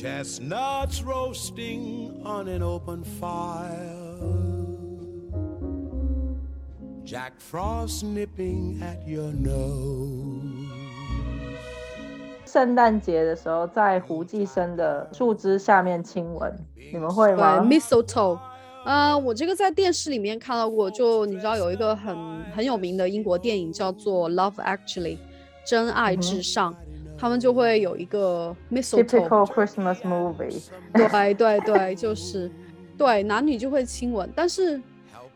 Chestnuts roasting on an open fire. Jack Frost nipping at your nose. 圣诞节的时候，在胡寄生的树枝下面亲吻，你们会对吗？，mistletoe。呃，我这个在电视里面看到过，就你知道有一个很很有名的英国电影叫做《Love Actually》，真爱至上，他们就会有一个 mistletoe，Typical Christmas movie。对对对，就是对男女就会亲吻，但是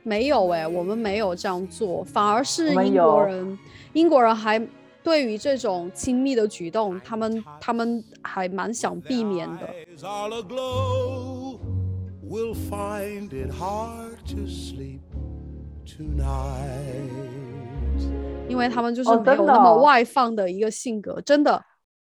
没有哎、我们没有这样做，反而是英国人，英国人还对于这种亲密的举动，他们他们还蛮想避免的。Eyes all aglow. We'll find it hard to sleep tonight. 因为他们就是哦没有那么外放的一个性格，真的，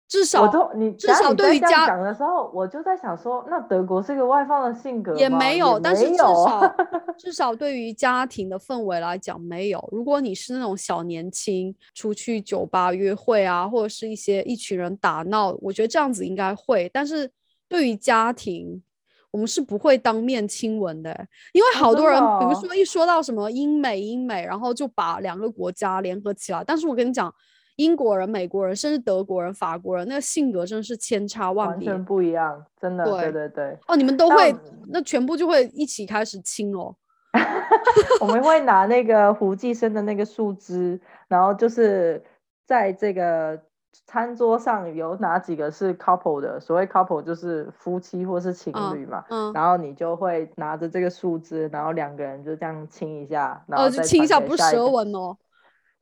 至少我都你至少对于家讲的时候，我就在想说，那德国是一个外放的性格也没有，但是至少 至少对于家庭的氛围来讲没有。如果你是那种小年轻出去酒吧约会啊，或者是一些一群人打闹，我觉得这样子应该会。但是对于家庭，我们是不会当面亲吻的欸，因为好多人，比如说一说到什么英美英美，然后就把两个国家联合起来。但是我跟你讲，英国人、美国人，甚至德国人、法国人，那个性格真的是千差万别。完全不一样，真的，对对对对，哦，你们都但会，那全部就会一起开始亲哦。我们会拿那个胡寄生的那个树枝，然后就是在这个餐桌上有哪几个是 couple 的，所谓 couple 就是夫妻或是情嗯侣嘛，嗯，然后你就会拿着这个树枝，然后两个人就这样亲一下，然后哦，就再亲一下，不是舌吻哦。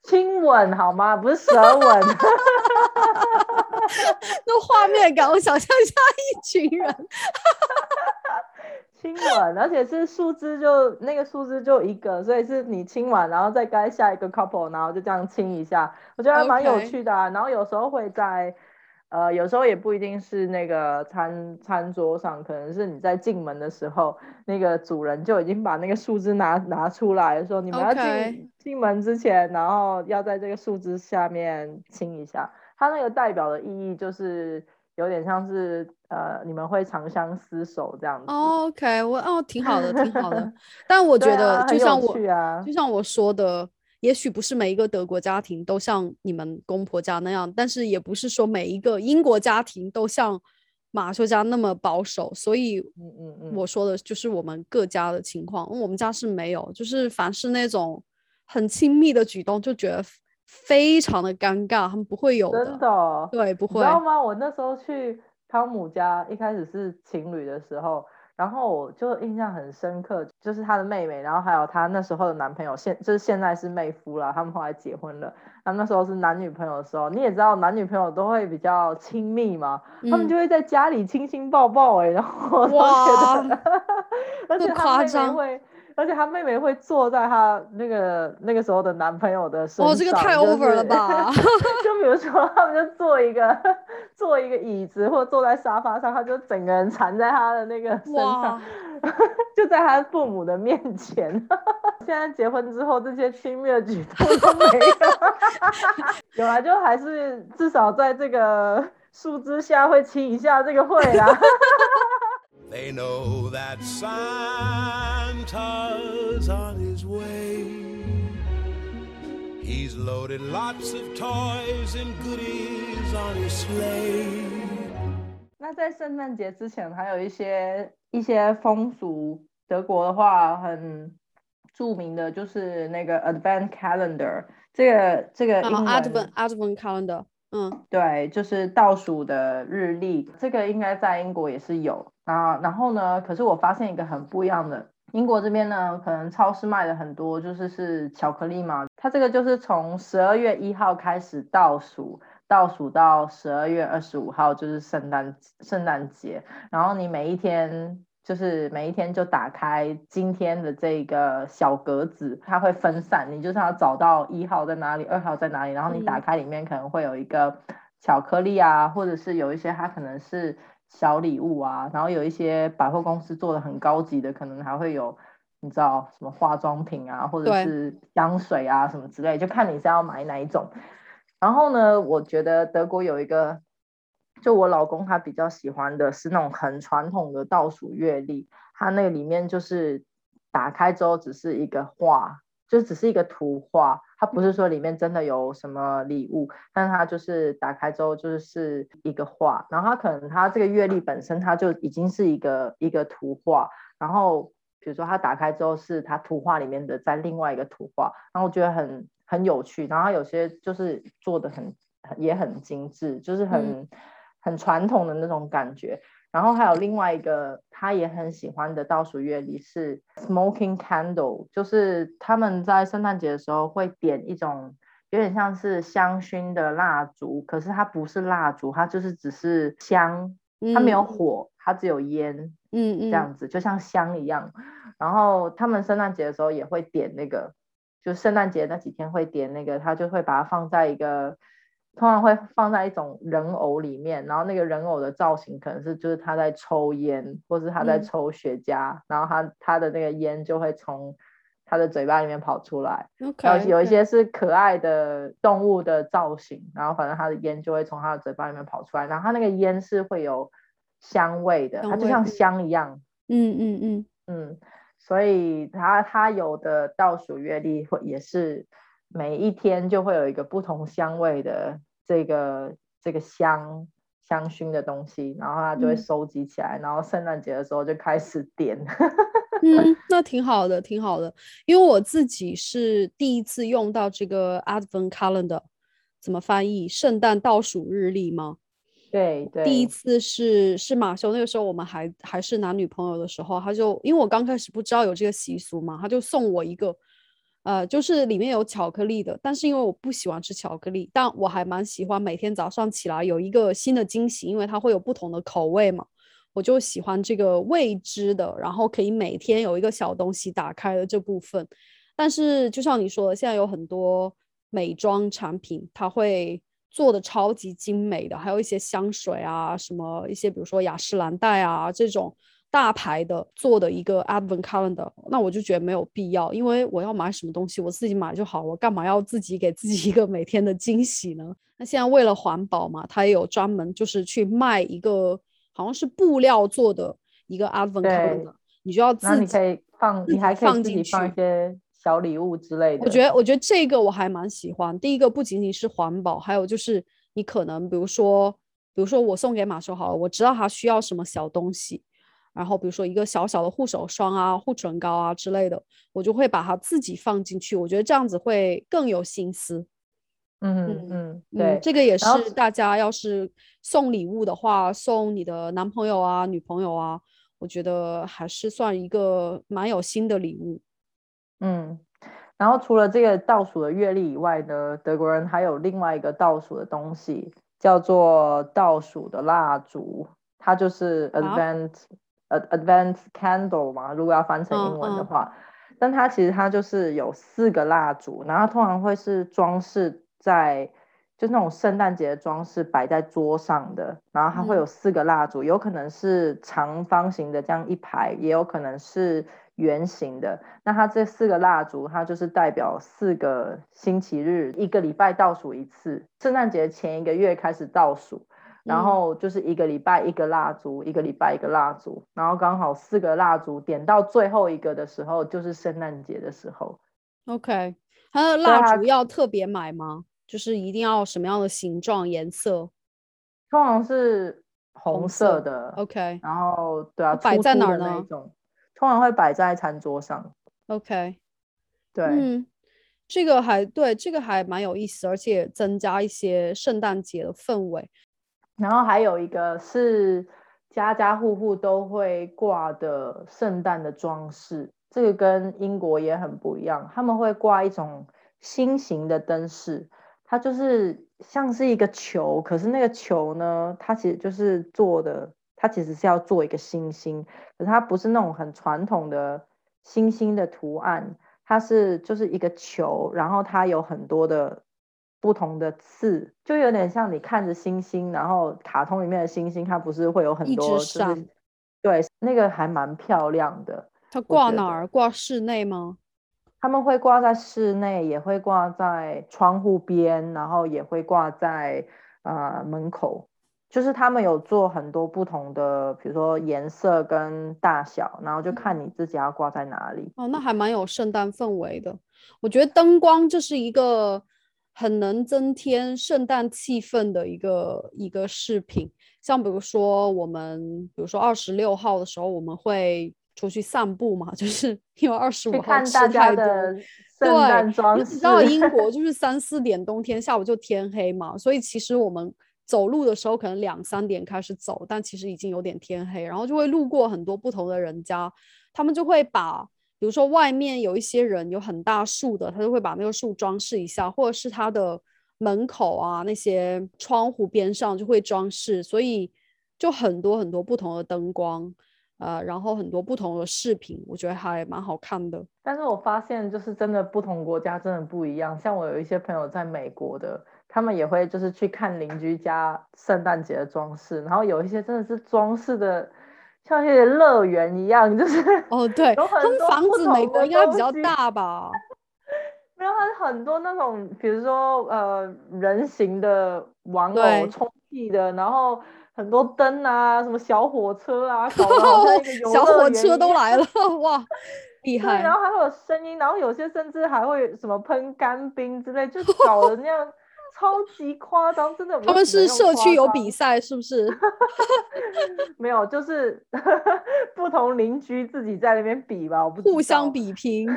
亲吻好吗？不是舌吻。那画面感，我想象一下一群人，亲吻，而且是树枝就那个树枝就一个，所以是你亲完，然后再该下一个 couple，然后就这样亲一下，我觉得还蛮有趣的啊。然后有时候会在，呃，有时候也不一定是那个餐餐桌上，可能是你在进门的时候，那个主人就已经把那个树枝拿拿出来，说你们要进进门之前，然后要在这个树枝下面亲一下。它那个代表的意义就是有点像是呃，你们会长相厮守这样子。哦 OK，我哦，挺好的，挺好的。但我觉得，就像我，就像我说的，也许不是每一个德国家庭都像你们公婆家那样，但是也不是说每一个英国家庭都像马修家那么保守。所以嗯嗯嗯，我说的就是我们各家的情况，我们家是没有，就是凡是那种很亲密的举动，就觉得非常的尴尬，他们不会有真的哦、对，不会你知。道吗？我那时候去汤姆家，一开始是情侣的时候，然后我就印象很深刻，就是她的妹妹，然后还有她那时候的男朋友，现就是现在是妹夫啦，他们后来结婚了。他们那时候是男女朋友的时候，你也知道男女朋友都会比较亲密嘛，他们嗯就会在家里亲亲抱抱、哎，然后我都觉得，而且他妹妹夸张会。而且他妹妹会坐在他那个那个时候的男朋友的身上，哦，这个太 over 了吧？就比如说，他们就做一个坐一个椅子，或者坐在沙发上，他就整个人缠在他的那个身上，就在他父母的面前。现在结婚之后，这些亲密的举动都没有，有啊，就还是至少在这个树枝下会亲一下，这个会啦。They know that Santa's on his way. He's loaded lots of toys and goodies on his sleigh. 那在圣诞节之前，还有一些一些风俗。德国的话，很著名的就是那个 Advent Calendar，这个这个英文、啊，Advent Advent Calendar，嗯，对，就是倒数的日历，这个应该在英国也是有啊。然后呢，可是我发现一个很不一样的，英国这边呢，可能超市卖的很多就是是巧克力嘛，它这个就是从十二月一号开始倒数，倒数到十二月二十五号就是圣诞圣诞节，然后你每一天。就是每一天就打开今天的这个小格子，它会分散，你就是要找到一号在哪里，二号在哪里，然后你打嗯开里面可能会有一个巧克力啊，或者是有一些它可能是小礼物啊，然后有一些百货公司做的很高级的，可能还会有你知道什么化妆品啊，或者是香水啊什么之类，就看你是要买哪一种。然后呢，我觉得德国有一个就我老公他比较喜欢的是那种很传统的倒数月历，它那个里面就是打开之后只是一个画，就只是一个图画，它不是说里面真的有什么礼物，但它就是打开之后就是一个画，然后它可能它这个月历本身它就已经是一个一个图画，然后比如说它打开之后是它图画里面的在另外一个图画，然后我觉得很很有趣，然后有些就是做的很也很精致，就是很。很传统的那种感觉，然后还有另外一个他也很喜欢的倒数乐理是 smoking candle，就是他们在圣诞节的时候会点一种有点像是香薰的蜡烛，可是它不是蜡烛，它就是只是香，它没有火，它只有烟，嗯嗯，这样子就像香一样。然后他们圣诞节的时候也会点那个，就圣诞节那几天会点那个，他就会把它放在一个。通常会放在一种人偶里面，然后那个人偶的造型可能是就是他在抽烟，或是他在抽雪茄，然后他他的那个烟就会从他的嘴巴里面跑出来。然后有一些是可爱的动物的造型，然后反正他的烟就会从他的嘴巴里面跑出来，然后他那个烟是会有香味的，它就像香一样。嗯嗯嗯嗯，所以他他有的倒数月历会也是。每一天就会有一个不同香味的这个这个香香薰的东西，然后它就会收集起来，然后圣诞节的时候就开始点。嗯，那挺好的，挺好的。因为我自己是第一次用到这个 Advent Calendar，怎么翻译？圣诞倒数日历吗？对对。第一次是是马修那个时候我们还还是男女朋友的时候，他就因为我刚开始不知道有这个习俗嘛，他就送我一个。呃，就是里面有巧克力的，但是因为我不喜欢吃巧克力，但我还蛮喜欢每天早上起来有一个新的惊喜，因为它会有不同的口味嘛，我就喜欢这个未知的，然后可以每天有一个小东西打开的这部分。但是就像你说的，现在有很多美妆产品，它会做的超级精美的，还有一些香水啊，什么一些比如说雅诗兰黛啊这种。大牌的做的一个 Advent Calendar，那我就觉得没有必要，因为我要买什么东西我自己买就好，我干嘛要自己给自己一个每天的惊喜呢？那现在为了环保嘛，它也有专门就是去卖一个好像是布料做的一个 Advent Calendar，你就要自己，你可以放，你还可以放进去放一些小礼物之类的。我觉得，我觉得这个我还蛮喜欢。第一个不仅仅是环保，还有就是你可能比如说，比如说我送给马修好了，我知道他需要什么小东西。然后比如说一个小小的护手霜啊、护唇膏啊之类的，我就会把它自己放进去。我觉得这样子会更有心思。嗯嗯嗯，对，这个也是大家要是送礼物的话，送你的男朋友啊、女朋友啊，我觉得还是算一个蛮有心的礼物。嗯，然后除了这个倒数的月历以外呢，德国人还有另外一个倒数的东西，叫做倒数的蜡烛，它就是 Advent。Advanced candle 嘛，如果要翻成英文的话，但它其实它就是有四个蜡烛，然后通常会是装饰在，就那种圣诞节的装饰摆在桌上的，然后它会有四个蜡烛，有可能是长方形的这样一排，也有可能是圆形的。那它这四个蜡烛，它就是代表四个星期日，一个礼拜倒数一次，圣诞节前一个月开始倒数。然后就是一个礼拜一个蜡烛，一个礼拜一个蜡烛，然后刚好四个蜡烛点到最后一个的时候，就是圣诞节的时候。OK，它的蜡烛要特别买吗？就是一定要什么样的形状、颜色？通常是红色的。OK，然后对啊，摆在哪儿呢？通常会摆在餐桌上。OK，对，嗯，这个还对，这个还蛮有意思，而且增加一些圣诞节的氛围。然后还有一个是家家户户都会挂的圣诞的装饰，这个跟英国也很不一样。他们会挂一种心形的灯饰，它就是像是一个球，可是那个球呢，它其实就是做的，它其实是要做一个星星，可是它不是那种很传统的星星的图案，它是就是一个球，然后它有很多的。不同的刺，就有点像你看着星星，然后卡通里面的星星，它不是会有很多，就是对，那个还蛮漂亮的。它挂哪儿？挂室内吗？他们会挂在室内，也会挂在窗户边，然后也会挂在啊门口。就是他们有做很多不同的，比如说颜色跟大小，然后就看你自己要挂在哪里。哦，那还蛮有圣诞氛围的。我觉得灯光就是一个很能增添圣诞气氛的一个一个饰品。像比如说我们，比如说二十六号的时候，我们会出去散步嘛，就是因为二十五号吃太多。对，你知道英国就 是三四点冬天下午就天黑嘛，所以其实我们。走路的时候可能两三点开始走，但其实已经有点天黑，然后就会路过很多不同的人家，他们就会把，比如说外面有一些人有很大树的，他就会把那个树装饰一下，或者是他的门口啊那些窗户边上就会装饰，所以就很多很多不同的灯光，呃，然后很多不同的饰品，我觉得还蛮好看的。但是我发现就是真的不同国家真的不一样，像我有一些朋友在美国的。他们也会就是去看邻居家圣诞节的装饰，然后有一些真的是装饰的像一些乐园一样，就是 哦对，有很多房子美国应该比较大吧？没有，它很多那种，比如说呃人形的玩偶充气的，然后很多灯啊，什么小火车啊，搞得 小火车都来了，哇，厉害！然后还会有声音，然后有些甚至还会什么喷干冰之类，就搞得那样。超级夸张，真的。他们是社区有比赛，是不是？没有，就是 不同邻居自己在那边比吧，我不互相比拼。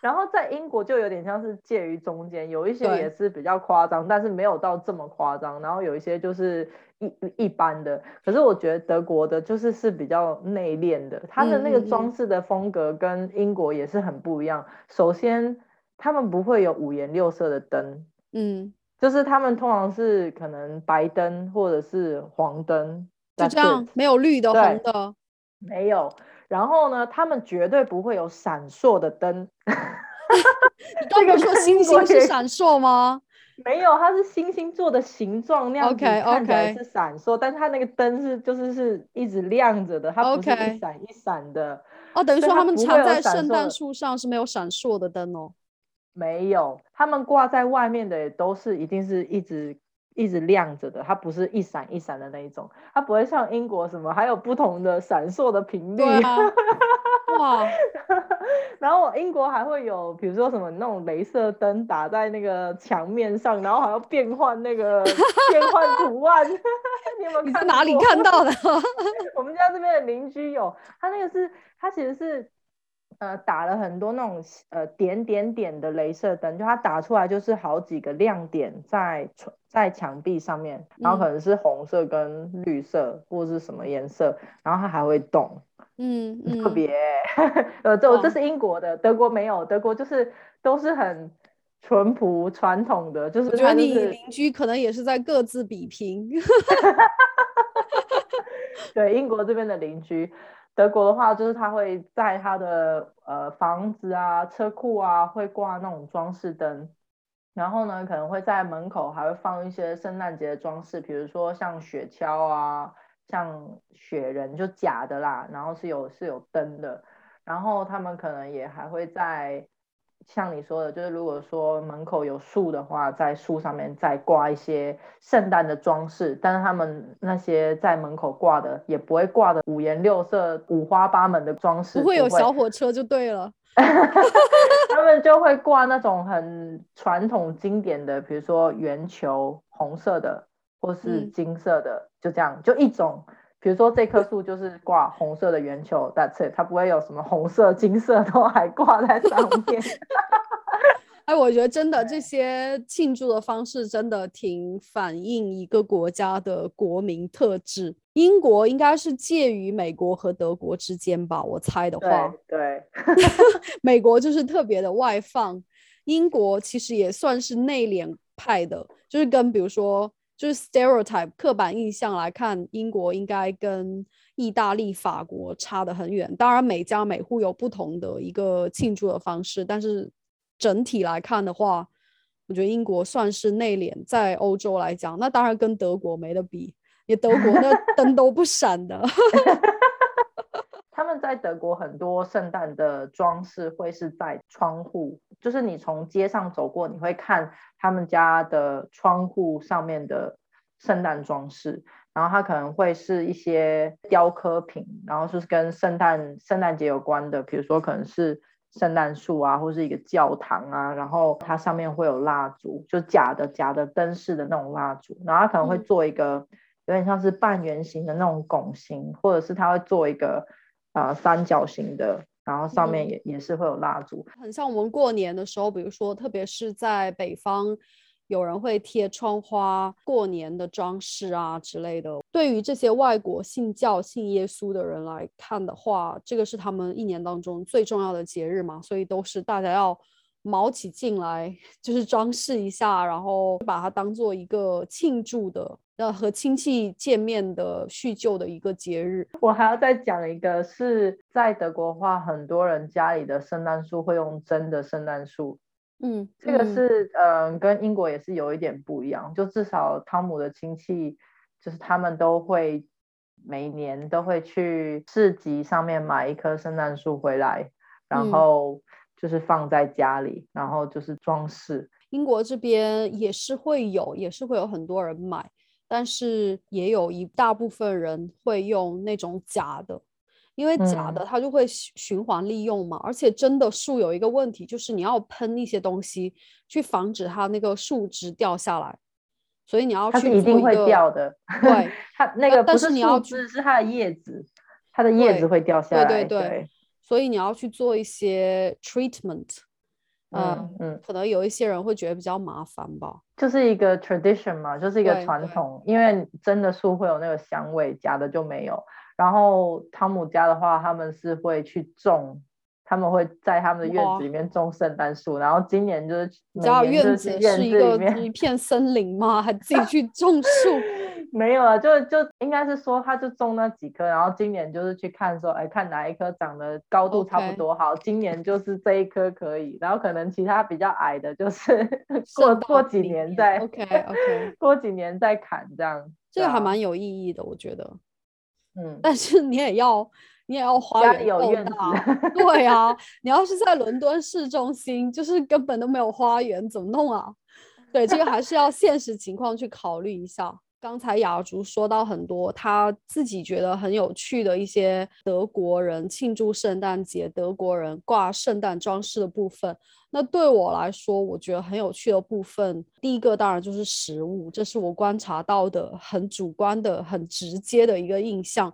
然后在英国就有点像是介于中间，有一些也是比较夸张，但是没有到这么夸张。然后有一些就是一一般的。可是我觉得德国的就是是比较内敛的，它的那个装饰的风格跟英国也是很不一样。首先，他们不会有五颜六色的灯。嗯，就是他们通常是可能白灯或者是黄灯，就这样，没有绿的、红的，没有。然后呢，他们绝对不会有闪烁的灯。你刚刚说星星是闪烁吗？没有，它是星星做的形状那样子，看起来是闪烁，但是它那个灯是就是是一直亮着的，它不是一闪一闪的。哦，等于说他们藏在圣诞树上是没有闪烁的灯哦。没有，他们挂在外面的也都是一定是一直一直亮着的，它不是一闪一闪的那一种，它不会像英国什么还有不同的闪烁的频率。哇！然后英国还会有，比如说什么那种镭射灯打在那个墙面上，然后还要变换那个变换图案。你有没有看？哪里看到的？我们家这边的邻居有，他那个是，他其实是。呃，打了很多那种呃点点点的镭射灯，就它打出来就是好几个亮点在在墙壁上面，然后可能是红色跟绿色或者是什么颜色，然后它还会动，嗯，特别，呃，这这是英国的，德国没有，德国就是都是很淳朴传统的，就是我觉得你邻居可能也是在各自比拼，对，英国这边的邻居。德国的话，就是他会在他的呃房子啊、车库啊，会挂那种装饰灯，然后呢，可能会在门口还会放一些圣诞节的装饰，比如说像雪橇啊、像雪人，就假的啦，然后是有是有灯的，然后他们可能也还会在。像你说的，就是如果说门口有树的话，在树上面再挂一些圣诞的装饰，但是他们那些在门口挂的也不会挂的五颜六色、五花八门的装饰，不会有小火车就对了。他们就会挂那种很传统经典的，比如说圆球，红色的或是金色的，就这样，就一种。比如说这棵树就是挂红色的圆球，That's it，它不会有什么红色、金色都还挂在上面。哎，我觉得真的这些庆祝的方式真的挺反映一个国家的国民特质。英国应该是介于美国和德国之间吧，我猜的话。对。美国就是特别的外放，英国其实也算是内敛派的，就是跟比如说。就是 stereotype 刻板印象来看，英国应该跟意大利、法国差得很远。当然，每家每户有不同的一个庆祝的方式，但是整体来看的话，我觉得英国算是内敛。在欧洲来讲，那当然跟德国没得比，你德国那灯都不闪的。他们在德国很多圣诞的装饰会是在窗户，就是你从街上走过，你会看他们家的窗户上面的圣诞装饰，然后它可能会是一些雕刻品，然后就是跟圣诞圣诞节有关的，比如说可能是圣诞树啊，或是一个教堂啊，然后它上面会有蜡烛，就假的假的灯饰的那种蜡烛，然后它可能会嗯。做一个有点像是半圆形的那种拱形，或者是它会做一个呃三角形的，然后上面嗯也、也是会有蜡烛，很像我们过年的时候，比如说，特别是在北方，有人会贴窗花、过年的装饰啊之类的。对于这些外国信教、信耶稣的人来看的话，这个是他们一年当中最重要的节日嘛，所以都是大家要卯起劲来，就是装饰一下，然后把它当做一个庆祝的，呃，和亲戚见面的叙旧的一个节日。我还要再讲一个，是在德国话，很多人家里的圣诞树会用真的圣诞树，嗯，这个嗯是嗯、呃跟英国也是有一点不一样，就至少汤姆的亲戚，就是他们都会每年都会去市集上面买一棵圣诞树回来，然嗯后就是放在家里，然后就是装饰。英国这边也是会有，也是会有很多人买，但是也有一大部分人会用那种假的，因为假嗯。的它就会循循环利用嘛，而且真的树有一个问题，就是你要喷一些东西去防止它那个树枝掉下来，所以你要它去是一定会掉的，对，它那个不是是你要枝，是它的叶子，它的叶子会掉下来对来。对对。所以你要去做一些 treatment，呃，嗯嗯，可能有一些人会觉得比较麻烦吧。就是一个 tradition 嘛，就是一个传统。因为真的树会有那个香味，假的就没有。然后汤姆家的话，他们是会去种，他们会在他们的院子里面种圣诞树。然后今年就是每你知道院子是一个一片森林吗？还自己去 种树？没有啊，就就应该是说，他就种那几棵，然后今年就是去看说，哎，看哪一棵长得高度差不多好，今年就是这一棵可以，然后可能其他比较矮的，就是 过过几年再 OK OK，过几年再砍这样。这个还蛮有意义的，我觉得。嗯，但是你也要，你也要花园。对啊，你要是在伦敦市中心，就是根本都没有花园，怎么弄啊？对，这个还是要现实情况去考虑一下。刚才雅竹说到很多他自己觉得很有趣的一些德国人庆祝圣诞节、德国人挂圣诞装饰的部分。那对我来说，我觉得很有趣的部分，第一个当然就是食物，这是我观察到的很主观的、很直接的一个印象。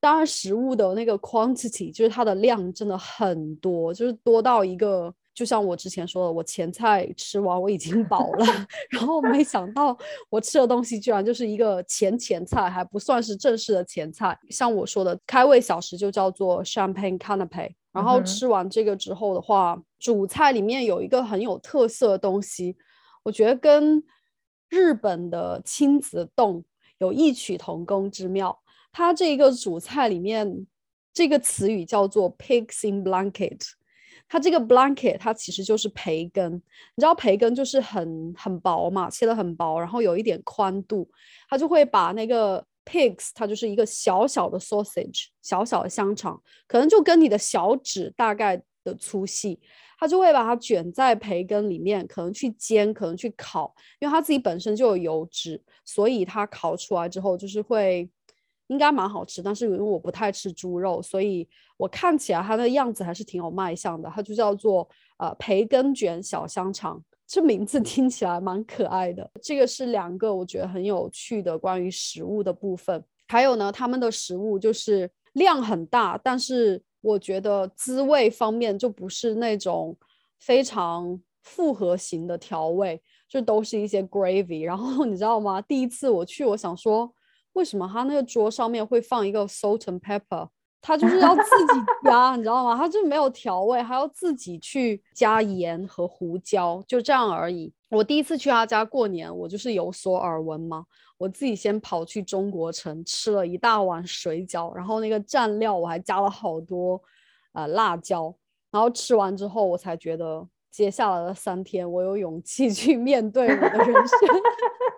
当然，食物的那个 quantity 就是它的量真的很多，就是多到一个，就像我之前说的，我前菜吃完我已经饱了，然后没想到我吃的东西居然就是一个前前菜，还不算是正式的前菜。像我说的，开胃小食就叫做 champagne canapé。然后吃完这个之后的话，主菜里面有一个很有特色的东西，我觉得跟日本的亲子冻有异曲同工之妙。它这一个主菜里面这个词语叫做 pigs in blanket。它这个 blanket 它其实就是培根，你知道培根就是很很薄嘛，切的很薄，然后有一点宽度，它就会把那个 pigs 它就是一个小小的 sausage，小小的香肠，可能就跟你的小指大概的粗细，它就会把它卷在培根里面，可能去煎，可能去烤，因为它自己本身就有油脂，所以它烤出来之后就是会应该蛮好吃。但是因为我不太吃猪肉，所以我看起来它的样子还是挺有卖相的。它就叫做呃培根卷小香肠，这名字 听起来蛮可爱的。这个是两个我觉得很有趣的关于食物的部分。还有呢，他们的食物就是量很大，但是我觉得滋味方面就不是那种非常复合型的调味，就都是一些 gravy。然后你知道吗？第一次我去，我想说，为什么他那个桌上面会放一个 salt and pepper？他就是要自己 加，你知道吗？他就没有调味，还要自己去加盐和胡椒，就这样而已。我第一次去他家过年，我就是有所耳闻嘛。我自己先跑去中国城吃了一大碗水饺，然后那个蘸料我还加了好多呃辣椒，然后吃完之后我才觉得接下来的三天我有勇气去面对我的人生，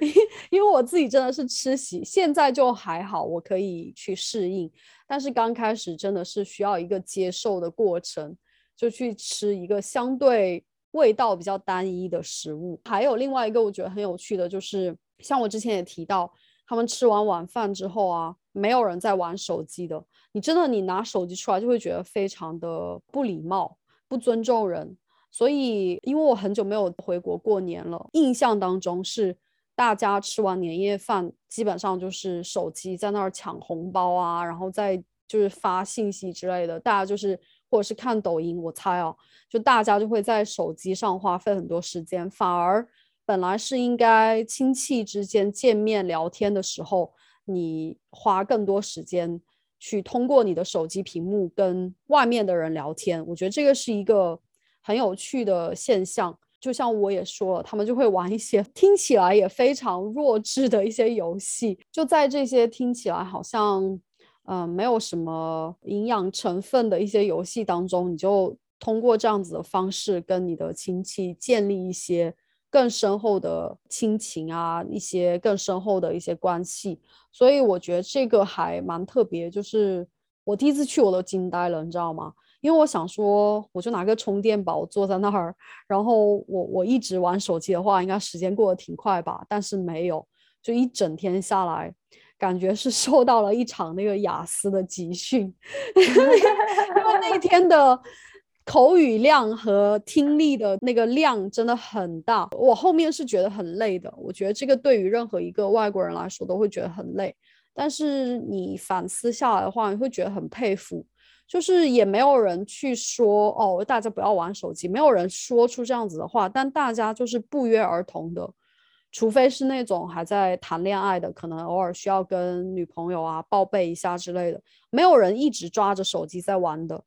因 因为我自己真的是吃席，现在就还好，我可以去适应，但是刚开始真的是需要一个接受的过程，就去吃一个相对味道比较单一的食物。还有另外一个我觉得很有趣的，就是像我之前也提到，他们吃完晚饭之后啊，没有人在玩手机的。你真的你拿手机出来，就会觉得非常的不礼貌、不尊重人。所以，因为我很久没有回国过年了，印象当中是大家吃完年夜饭，基本上就是手机在那儿抢红包啊，然后再就是发信息之类的。大家就是或者是看抖音，我猜哦，就大家就会在手机上花费很多时间，反而本来是应该亲戚之间见面聊天的时候，你花更多时间去通过你的手机屏幕跟外面的人聊天。我觉得这个是一个。很有趣的现象，就像我也说了，他们就会玩一些听起来也非常弱智的一些游戏。就在这些听起来好像嗯没有什么营养成分的一些游戏当中，你就通过这样子的方式跟你的亲戚建立一些更深厚的亲情啊，一些更深厚的一些关系。所以我觉得这个还蛮特别，就是我第一次去我都惊呆了，你知道吗？因为我想说，我就拿个充电宝坐在那儿，然后我我一直玩手机的话，应该时间过得挺快吧？但是没有，就一整天下来，感觉是 受到了一场那个雅思的集训，因为那天的口语量和听力的那个量真的很大，我后面是觉得很累的。我觉得这个对于任何一个外国人来说都会觉得很累，但是你反思下来的话，你会觉得很佩服。就是也没有人去说哦，大家不要玩手机，没有人说出这样子的话，但大家就是不约而同的，除非是那种还在谈恋爱的，可能偶尔需要跟女朋友啊报备一下之类的，没有人一直抓着手机在玩的。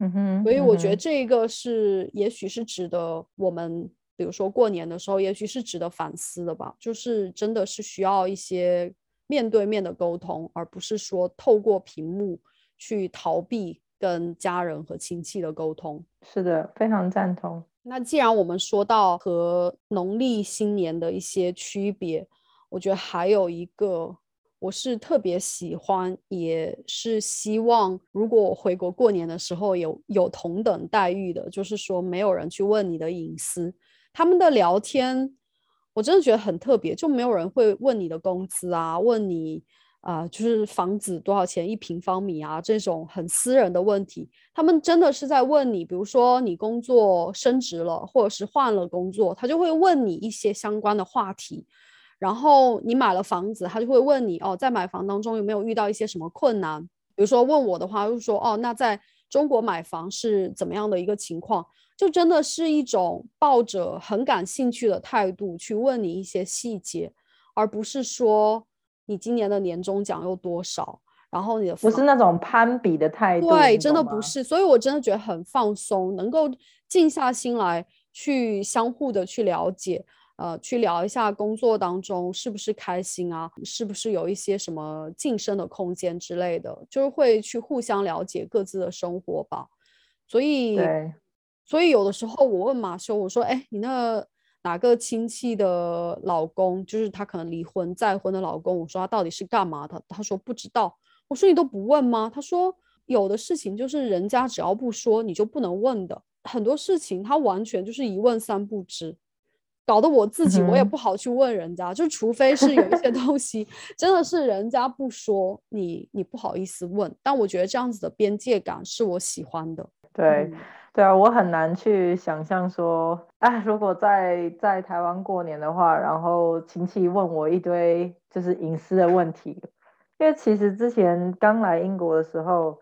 嗯哼，所以我觉得这个是，也许是值得我们，比如说过年的时候，也许是值得反思的吧。就是真的是需要一些面对面的沟通，而不是说透过屏幕。去逃避跟家人和亲戚的沟通，是的，非常赞同。那既然我们说到和农历新年的一些区别，我觉得还有一个我是特别喜欢，也是希望如果我回国过年的时候有有同等待遇的，就是说没有人去问你的隐私。他们的聊天，我真的觉得很特别，就没有人会问你的工资啊，问你。啊，就是房子多少钱一平方米啊？这种很私人的问题，他们真的是在问你。比如说你工作升职了，或者是换了工作，他就会问你一些相关的话题。然后你买了房子，他就会问你哦，在买房当中有没有遇到一些什么困难？比如说问我的话，就是说哦，那在中国买房是怎么样的一个情况？就真的是一种抱着很感兴趣的态度去问你一些细节，而不是说。你今年的年终奖又多少？然后你的不是那种攀比的态度，对，真的不是。所以我真的觉得很放松，能够静下心来去相互的去了解，呃，去聊一下工作当中是不是开心啊，是不是有一些什么晋升的空间之类的，就是会去互相了解各自的生活吧。所以，所以有的时候我问马修，我说，哎，你那。哪个亲戚的老公，就是他可能离婚再婚的老公。我说他到底是干嘛的？他说不知道。我说你都不问吗？他说有的事情就是人家只要不说，你就不能问的。很多事情他完全就是一问三不知，搞得我自己我也不好去问人家。就除非是有一些东西真的是人家不说，你你不好意思问。但我觉得这样子的边界感是我喜欢的。对。对啊，我很难去想象说，哎，如果在在台湾过年的话，然后亲戚问我一堆就是隐私的问题，因为其实之前刚来英国的时候，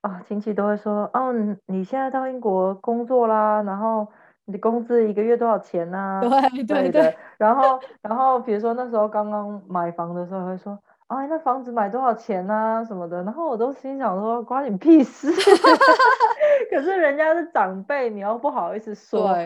啊，亲戚都会说，哦，你现在到英国工作啦，然后你的工资一个月多少钱呢？对对对，然后然后比如说那时候刚刚买房的时候会说。哎，那房子买多少钱呢？什么的，然后我都心想说，关你屁事。可是人家是长辈，你又不好意思说。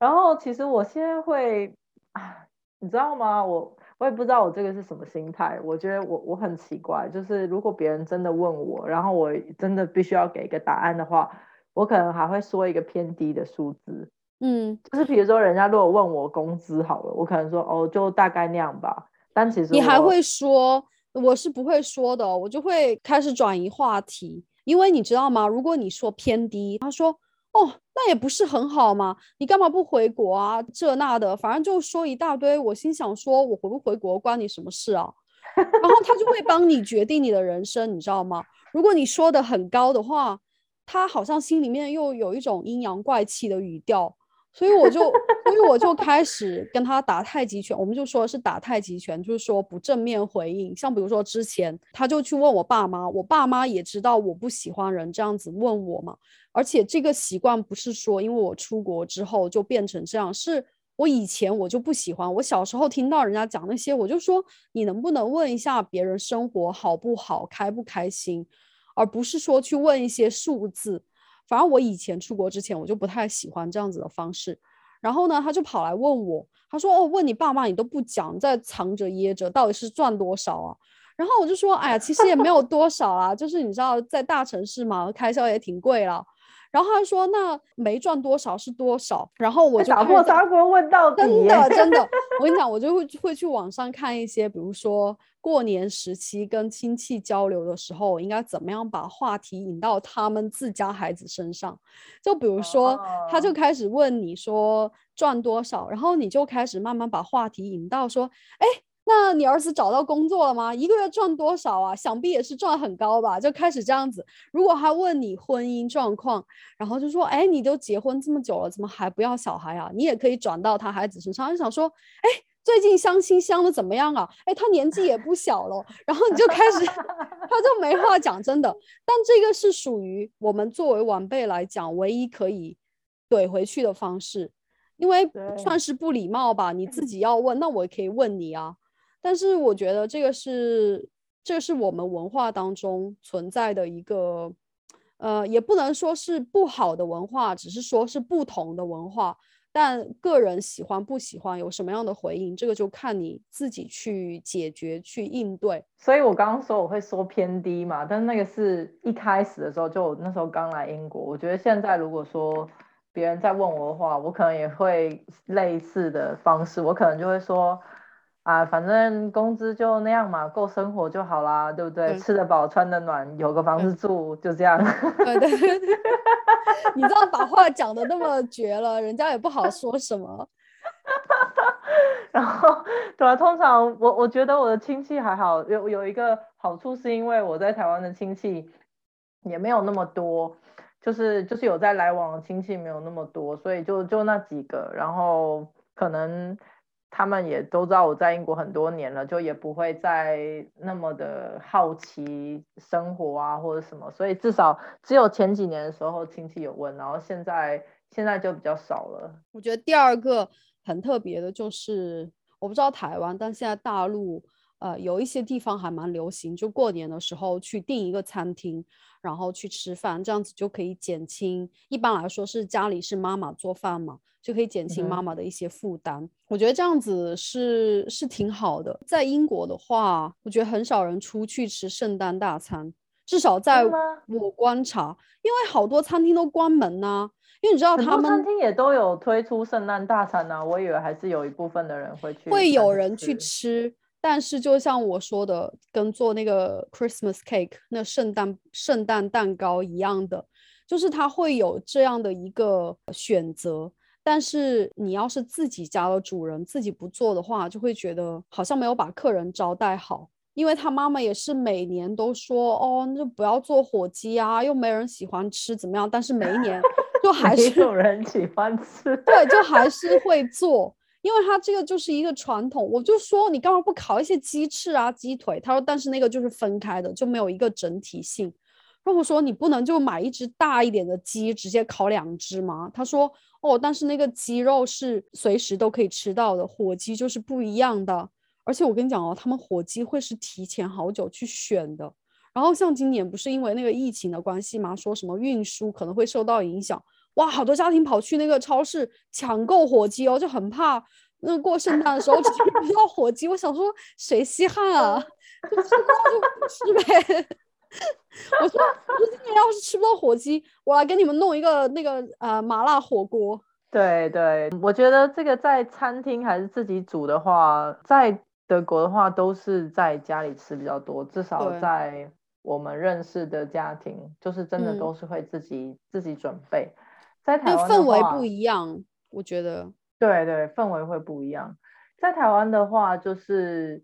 然后其实我现在会啊，你知道吗？我我也不知道我这个是什么心态。我觉得我我很奇怪，就是如果别人真的问我，然后我真的必须要给一个答案的话，我可能还会说一个偏低的数字。嗯，就是比如说人家如果问我工资好了，我可能说哦，就大概那样吧。但其实你还会说，我是不会说的，我就会开始转移话题，因为你知道吗？如果你说偏低，他说哦，那也不是很好嘛，你干嘛不回国啊？这那的，反正就说一大堆。我心想说，我回不回国关你什么事啊？然后他就会帮你决定你的人生，你知道吗？如果你说的很高的话，他好像心里面又有一种阴阳怪气的语调。所以我就，所以我就开始跟他打太极拳。我们就说是打太极拳，就是说不正面回应。像比如说之前，他就去问我爸妈，我爸妈也知道我不喜欢人这样子问我嘛。而且这个习惯不是说因为我出国之后就变成这样，是我以前我就不喜欢。我小时候听到人家讲那些，我就说你能不能问一下别人生活好不好，开不开心，而不是说去问一些数字。反正我以前出国之前，我就不太喜欢这样子的方式。然后呢，他就跑来问我，他说：“哦，问你爸妈，你都不讲，在藏着掖着，到底是赚多少啊？”然后我就说：“哎呀，其实也没有多少啊，就是你知道，在大城市嘛，开销也挺贵了。”然后他说：“那没赚多少是多少？”然后我就打破砂锅问到底，真的真 的，我跟你讲，我就会会去网上看一些，比如说过年时期跟亲戚交流的时候，应该怎么样把话题引到他们自家孩子身上。就比如说，他就开始问你说赚多少，然后你就开始慢慢把话题引到说：“哎。”那你儿子找到工作了吗？一个月赚多少啊？想必也是赚很高吧？就开始这样子。如果他问你婚姻状况，然后就说：“哎，你都结婚这么久了，怎么还不要小孩啊？”你也可以转到他孩子身上，就想说：“哎，最近相亲相的怎么样啊？”哎，他年纪也不小了，然后你就开始，他就没话讲，真的。但这个是属于我们作为晚辈来讲唯一可以怼回去的方式，因为算是不礼貌吧？你自己要问，那我也可以问你啊。但是我觉得这个是，这是我们文化当中存在的一个，呃，也不能说是不好的文化，只是说是不同的文化。但个人喜欢不喜欢，有什么样的回应，这个就看你自己去解决、去应对。所以我刚刚说我会说偏低嘛，但那个是一开始的时候，就那时候刚来英国。我觉得现在如果说别人在问我的话，我可能也会类似的方式，我可能就会说。啊，反正工资就那样嘛，够生活就好啦，对不对？吃得饱，穿得暖，有个房子住，就这样。对对对，你这样把话讲的那么绝了，人家也不好说什么。然后，对啊，通常我我觉得我的亲戚还好，有有一个好处是因为我在台湾的亲戚也没有那么多，就是就是有在来往的亲戚没有那么多，所以就就那几个，然后可能。他们也都知道我在英国很多年了，就也不会再那么的好奇生活啊或者什么，所以至少只有前几年的时候亲戚有问，然后现在现在就比较少了。我觉得第二个很特别的就是，我不知道台湾，但现在大陆呃有一些地方还蛮流行，就过年的时候去订一个餐厅，然后去吃饭，这样子就可以减轻。一般来说是家里是妈妈做饭嘛。就可以减轻妈妈的一些负担，我觉得这样子是是挺好的。在英国的话，我觉得很少人出去吃圣诞大餐，至少在我观察，因为好多餐厅都关门呐。因为你知道，他们餐厅也都有推出圣诞大餐呐。我以为还是有一部分的人会去，会有人去吃。但是就像我说的，跟做那个 Christmas cake 那圣诞圣诞蛋糕一样的，就是它会有这样的一个选择。但是你要是自己家的主人自己不做的话，就会觉得好像没有把客人招待好。因为他妈妈也是每年都说哦，那就不要做火鸡啊，又没人喜欢吃，怎么样？但是每一年就还是有人喜欢吃，对，就还是会做，因为他这个就是一个传统。我就说你干嘛不烤一些鸡翅啊、鸡腿？他说，但是那个就是分开的，就没有一个整体性。然后我说你不能就买一只大一点的鸡，直接烤两只吗？他说。哦，但是那个鸡肉是随时都可以吃到的，火鸡就是不一样的。而且我跟你讲哦，他们火鸡会是提前好久去选的。然后像今年不是因为那个疫情的关系吗？说什么运输可能会受到影响，哇，好多家庭跑去那个超市抢购火鸡哦，就很怕那过圣诞的时候吃不到火鸡。我想说谁稀罕啊？就吃不到就不吃呗。我说，我今年要是吃不到火鸡，我来给你们弄一个那个呃麻辣火锅。对对，我觉得这个在餐厅还是自己煮的话，在德国的话都是在家里吃比较多，至少在我们认识的家庭，就是真的都是会自己自己准备。在台湾的话氛围不一样，我觉得。对对，氛围会不一样。在台湾的话，就是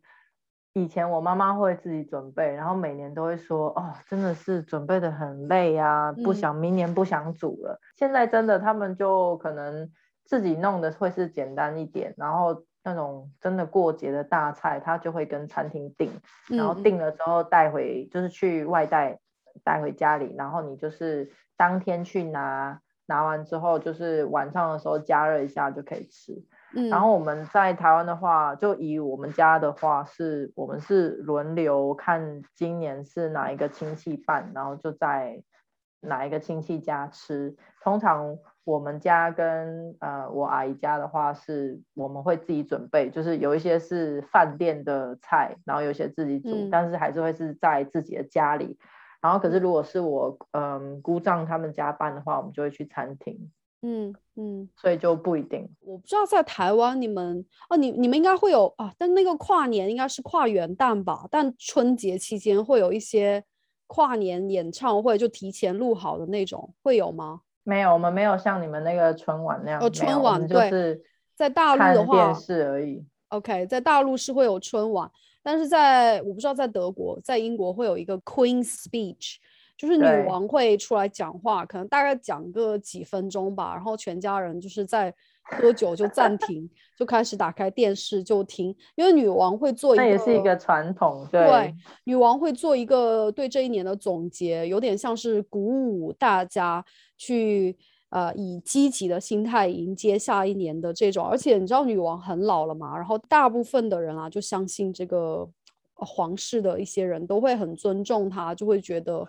以前我妈妈会自己准备，然后每年都会说，哦，真的是准备的很累啊，不嗯想明年不想煮了。现在真的他们就可能自己弄的会是简单一点，然后那种真的过节的大菜，他就会跟餐厅订，然后嗯订了之后带回，就是去外带带回家里，然后你就是当天去拿，拿完之后就是晚上的时候加热一下就可以吃。嗯，然后我们在台湾的话，就以我们家的话是，我们是轮流看今年是哪一个亲戚办，然后就在哪一个亲戚家吃。通常我们家跟呃我阿姨家的话是，我们会自己准备，就是有一些是饭店的菜，然后有一些自己煮，嗯但是还是会是在自己的家里。然后可是如果是我嗯姑丈他们家办的话，我们就会去餐厅，嗯嗯，所以就不一定。我不知道在台湾你们哦，你你们应该会有啊，但那个跨年应该是跨元旦吧？但春节期间会有一些跨年演唱会，就提前录好的那种，会有吗？没有，我们没有像你们那个春晚那样，哦春晚对是在大陆的话电视而已。OK，在大陆是会有春晚，但是在我不知道在德国，在英国会有一个 Queen Speech，就是女王会出来讲话，可能大概讲个几分钟吧，然后全家人就是在喝酒就暂停，就开始打开电视就听，因为女王会做一个，那也是一个传统，对对，女王会做一个对这一年的总结，有点像是鼓舞大家去呃以积极的心态迎接下一年的这种。而且你知道女王很老了嘛，然后大部分的人啊就相信这个皇室的一些人都会很尊重她，就会觉得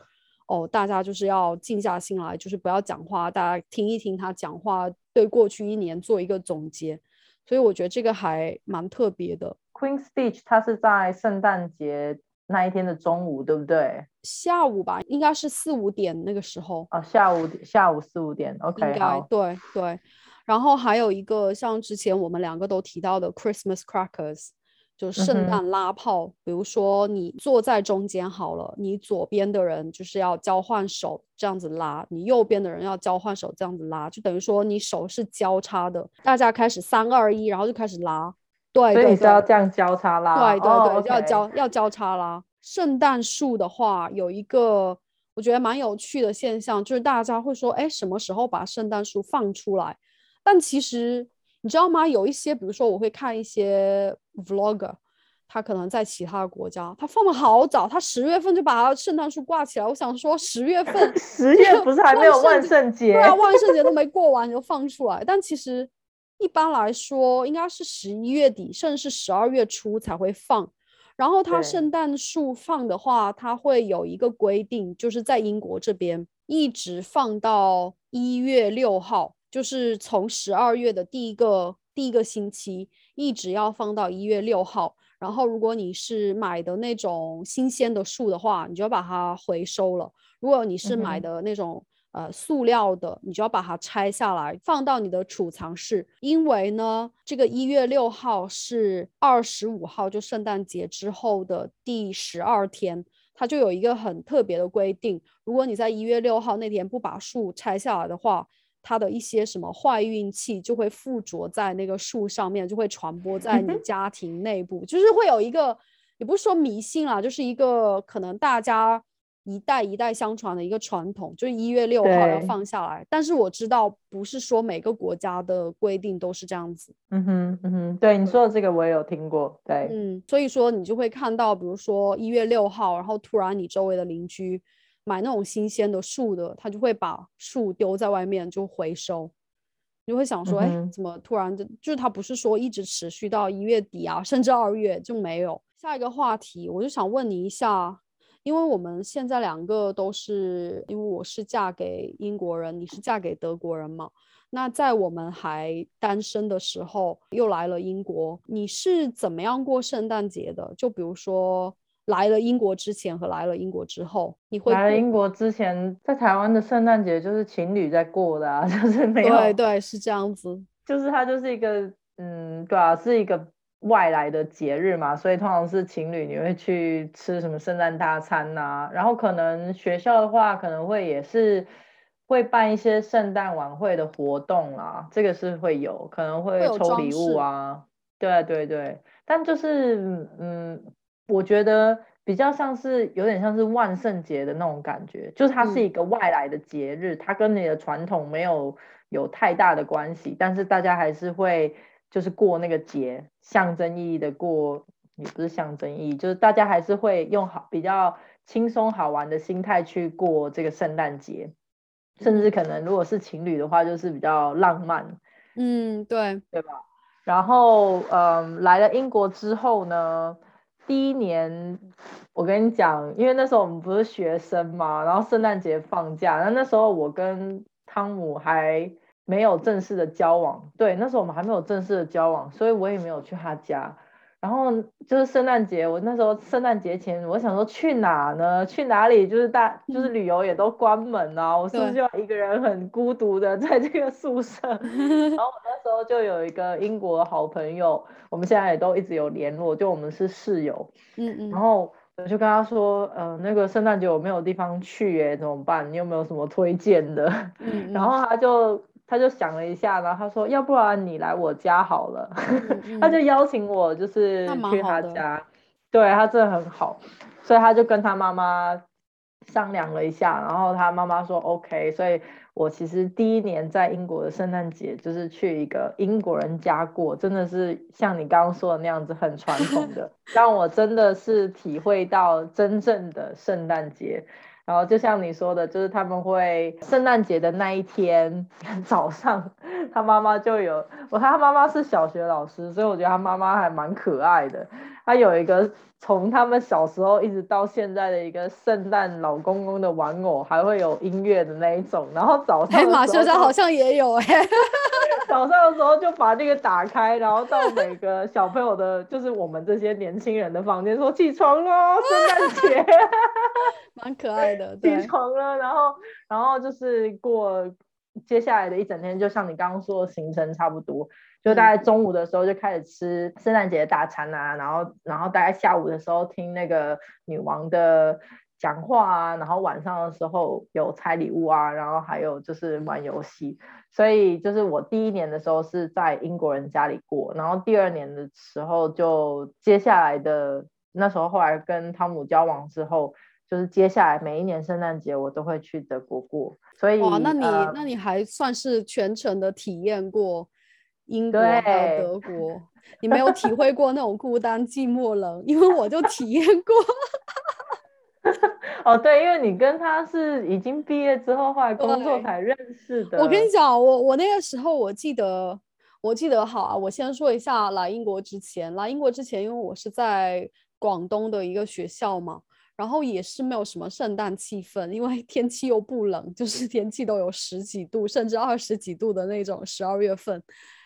哦，大家就是要静下心来，就是不要讲话，大家听一听她讲话，对过去一年做一个总结。所以我觉得这个还蛮特别的。Queen Speech，它是在圣诞节那一天的中午，对不对？下午吧，应该是四五点那个时候，哦，下午下午四五点，OK，该好，对对。然后还有一个像之前我们两个都提到的 Christmas crackers，就圣诞拉炮。比如说你坐在中间好了，你左边的人就是要交换手这样子拉，你右边的人要交换手这样子拉，就等于说你手是交叉的，大家开始三二一，然后就开始拉。对对所以你是要。这样交叉拉，对对哦对，要 OK 交要交叉啦。圣诞树的话，有一个我觉得蛮有趣的现象，就是大家会说，哎，什么时候把圣诞树放出来？但其实你知道吗？有一些，比如说我会看一些 vlogger，他可能在其他国家，他放的好早，他十月份就把他圣诞树挂起来。我想说，十月份十月不是还没有万圣节对？啊，万圣节都没过完就放出来，但其实一般来说应该是十一月底，甚至是十二月初才会放。然后它圣诞树放的话，它会有一个规定，就是在英国这边一直放到一月六号，就是从十二月的第一个第一个星期，一直要放到一月六号。然后，如果你是买的那种新鲜的树的话，你就要把它回收了。如果你是买的那种、呃塑料的，你就要把它拆下来，放到你的储藏室。因为呢，这个一月六号是二十五号，就圣诞节之后的第十二天，它就有一个很特别的规定：如果你在一月六号那天不把树拆下来的话，它的一些什么坏运气就会附着在那个树上面，就会传播在你 家庭内部，就是会有一个，也不是说迷信啦，就是一个可能大家一代一代相传的一个传统，就是一月六号要放下来。但是我知道，不是说每个国家的规定都是这样子。嗯哼嗯哼，对你说的这个我也有听过，对，嗯，所以说你就会看到，比如说一月六号，然后突然你周围的邻居买那种新鲜的树的，他就会把树丢在外面就回收，你就会想说，哎、嗯怎么突然就就是他不是说一直持续到一月底啊，甚至二月就没有。下一个话题，我就想问你一下，因为我们现在两个都是，因为我是嫁给英国人，你是嫁给德国人嘛？那在我们还单身的时候，又来了英国，你是怎么样过圣诞节的？就比如说来了英国之前和来了英国之后，你会过来了英国之前，在台湾的圣诞节就是情侣在过的啊，就是没有，对对是这样子，就是它就是一个，嗯，对啊，是一个外来的节日嘛，所以通常是情侣你会去吃什么圣诞大餐呐、然后可能学校的话可能会也是会办一些圣诞晚会的活动啦，这个是会有，可能会抽礼物啊，对对对，但就是嗯，我觉得比较像是有点像是万圣节的那种感觉，就是它是嗯。一个外来的节日，它跟你的传统没有有太大的关系，但是大家还是会就是过那个节，象征意义的过，也不是象征意义，就是大家还是会用好比较轻松好玩的心态去过这个圣诞节，甚至可能如果是情侣的话，就是比较浪漫。嗯，对，对吧？然后，嗯，来了英国之后呢，第一年我跟你讲，因为那时候我们不是学生嘛，然后圣诞节放假，那那时候我跟汤姆还没有正式的交往，对，那时候我们还没有正式的交往，所以我也没有去他家。然后就是圣诞节，我那时候圣诞节前，我想说去哪呢？去哪里？就是大就是旅游也都关门啊，我是不是就要一个人很孤独的在这个宿舍？然后我那时候就有一个英国的好朋友，我们现在也都一直有联络，就我们是室友。嗯嗯然后我就跟他说，呃，那个圣诞节我没有地方去耶，怎么办？你有没有什么推荐的？嗯，然后他就他就想了一下，然后他说，要不然你来我家好了。嗯 他就邀请我，就是去他家，对他真的很好，所以他就跟他妈妈商量了一下，然后他妈妈说 OK，所以我其实第一年在英国的圣诞节就是去一个英国人家过，真的是像你刚刚说的那样子很传统的，让我真的是体会到真正的圣诞节。然后就像你说的，就是他们会圣诞节的那一天 早上，他妈妈就有，我看他妈妈是小学老师，所以我觉得他妈妈还蛮可爱的。他有一个从他们小时候一直到现在的一个圣诞老公公的玩偶，还会有音乐的那一种。然后早上哎，的马修家时候就好像也有哎，早上的时候就把那个打开，然后到每个小朋友的，就是我们这些年轻人的房间说起床喽，圣诞节。蛮可爱的，起，床了，然后然后就是过接下来的一整天，就像你刚刚说的行程差不多，就大概中午的时候就开始吃圣诞节的大餐啊，然后然后大概下午的时候听那个女王的讲话啊，然后晚上的时候有拆礼物啊，然后还有就是玩游戏，所以就是我第一年的时候是在英国人家里过，然后第二年的时候就接下来的那时候后来跟汤姆交往之后。就是接下来每一年圣诞节我都会去德国过，所以哇，那你呃那你还算是全程的体验过英国还有德国，你没有体会过那种孤单寂寞冷，因为我就体验过。哦对，因为你跟他是已经毕业之后后来工作才认识的。我跟你讲，我我那个时候我记得，我记得好啊。我先说一下来英国之前，来英国之前，因为我是在广东的一个学校嘛，然后也是没有什么圣诞气氛，因为天气又不冷，就是天气都有十几度，甚至二十几度的那种十二月份。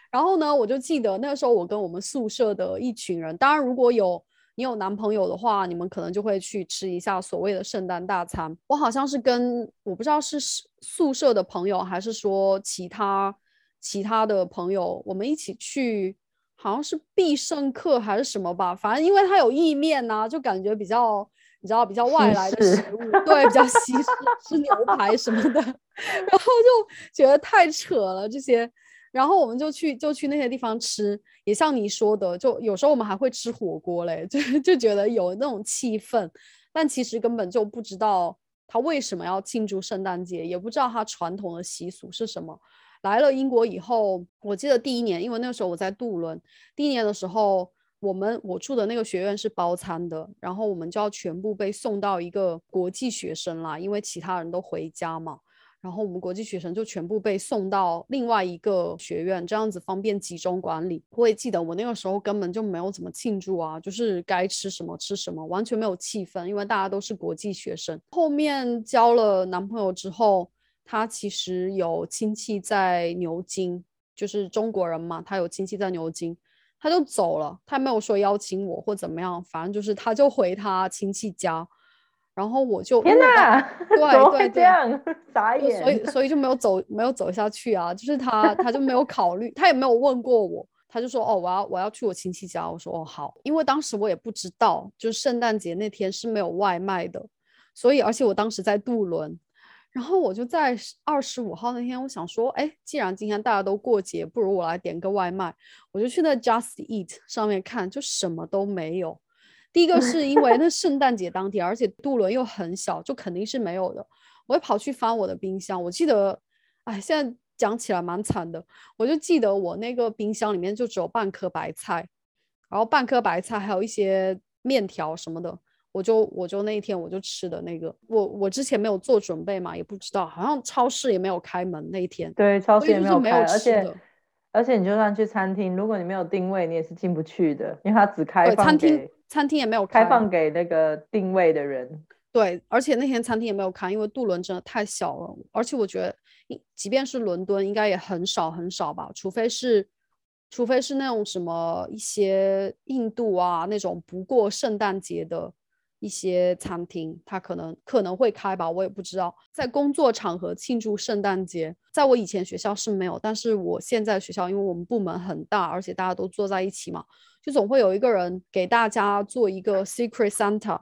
然后呢，我就记得那个时候我跟我们宿舍的一群人，当然如果有你有男朋友的话，你们可能就会去吃一下所谓的圣诞大餐。我好像是跟我不知道是宿宿舍的朋友，还是说其他其他的朋友，我们一起去，好像是必胜客还是什么吧，反正因为它有意面呐、就感觉比较你知道比较外来的食物，对，比较西式，吃牛排什么的，然后就觉得太扯了这些。然后我们就去就去那些地方吃，也像你说的，就有时候我们还会吃火锅嘞，就就觉得有那种气氛，但其实根本就不知道他为什么要庆祝圣诞节，也不知道他传统的习俗是什么。来了英国以后，我记得第一年，因为那个时候我在杜伦，第一年的时候，我们我住的那个学院是包餐的，然后我们就要全部被送到一个国际学生啦，因为其他人都回家嘛。然后我们国际学生就全部被送到另外一个学院，这样子方便集中管理。我也记得我那个时候根本就没有怎么庆祝啊，就是该吃什么吃什么，完全没有气氛，因为大家都是国际学生。后面交了男朋友之后，他其实有亲戚在牛津，就是中国人嘛，他有亲戚在牛津，他就走了，他没有说邀请我或怎么样，反正就是他就回他亲戚家。然后我就天哪，对对对这样？傻眼所以。所以就没有走没有走下去啊，就是他他就没有考虑，他也没有问过我，他就说哦我要我要去我亲戚家，我说哦好，因为当时我也不知道，就是圣诞节那天是没有外卖的，所以而且我当时在渡轮，然后我就在二十五号那天，我想说，哎，既然今天大家都过节，不如我来点个外卖。我就去那 Just Eat 上面看，就什么都没有。第一个是因为那圣诞节当天，而且渡轮又很小，就肯定是没有的。我会跑去翻我的冰箱，我记得，哎，现在讲起来蛮惨的。我就记得我那个冰箱里面就只有半颗白菜，然后半颗白菜还有一些面条什么的。我就我就那一天我就吃的那个，我我之前没有做准备嘛，也不知道，好像超市也没有开门那一天。对，超市也没有开，而且而且你就算去餐厅，如果你没有定位，你也是进不去的，因为它只开放餐厅，餐厅也没有开放给那个定位的人。对，而且那天餐厅也没有开，因为渡轮真的太小了，而且我觉得，即便是伦敦，应该也很少很少吧，除非是。除非是那种什么一些印度啊那种不过圣诞节的一些餐厅，他可能可能会开吧，我也不知道。在工作场合庆祝圣诞节，在我以前学校是没有，但是我现在学校，因为我们部门很大，而且大家都坐在一起嘛，就总会有一个人给大家做一个 secret Santa，